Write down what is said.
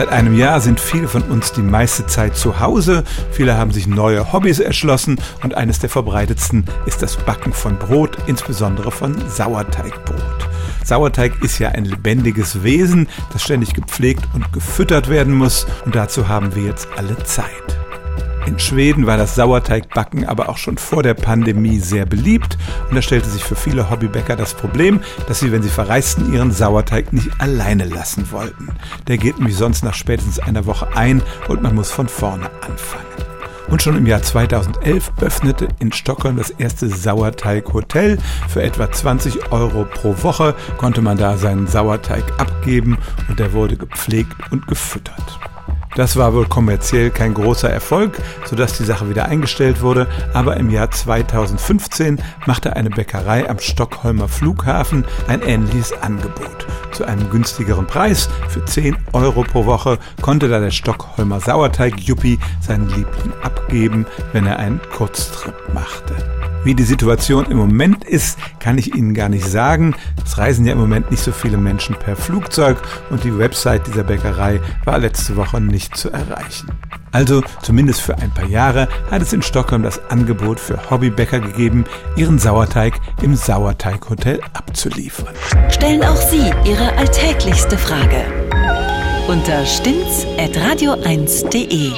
Seit einem Jahr sind viele von uns die meiste Zeit zu Hause. Viele haben sich neue Hobbys erschlossen und eines der verbreitetsten ist das Backen von Brot, insbesondere von Sauerteigbrot. Sauerteig ist ja ein lebendiges Wesen, das ständig gepflegt und gefüttert werden muss und dazu haben wir jetzt alle Zeit. In Schweden war das Sauerteigbacken aber auch schon vor der Pandemie sehr beliebt und da stellte sich für viele Hobbybäcker das Problem, dass sie, wenn sie verreisten, ihren Sauerteig nicht alleine lassen wollten. Der geht wie sonst nach spätestens einer Woche ein und man muss von vorne anfangen. Und schon im Jahr 2011 öffnete in Stockholm das erste Sauerteig-Hotel. Für etwa 20 Euro pro Woche konnte man da seinen Sauerteig abgeben und der wurde gepflegt und gefüttert. Das war wohl kommerziell kein großer Erfolg, sodass die Sache wieder eingestellt wurde, aber im Jahr 2015 machte eine Bäckerei am Stockholmer Flughafen ein ähnliches Angebot. Zu einem günstigeren Preis, für 10 Euro pro Woche, konnte da der Stockholmer Sauerteig-Yuppie seinen Liebling abgeben, wenn er einen Kurztrip machte. Wie die Situation im Moment ist, kann ich Ihnen gar nicht sagen. Es reisen ja im Moment nicht so viele Menschen per Flugzeug und die Website dieser Bäckerei war letzte Woche nicht zu erreichen. Also zumindest für ein paar Jahre hat es in Stockholm das Angebot für Hobbybäcker gegeben, ihren Sauerteig im Sauerteighotel abzuliefern. Stellen auch Sie Ihre alltäglichste Frage unter stimmtz.radio1.de.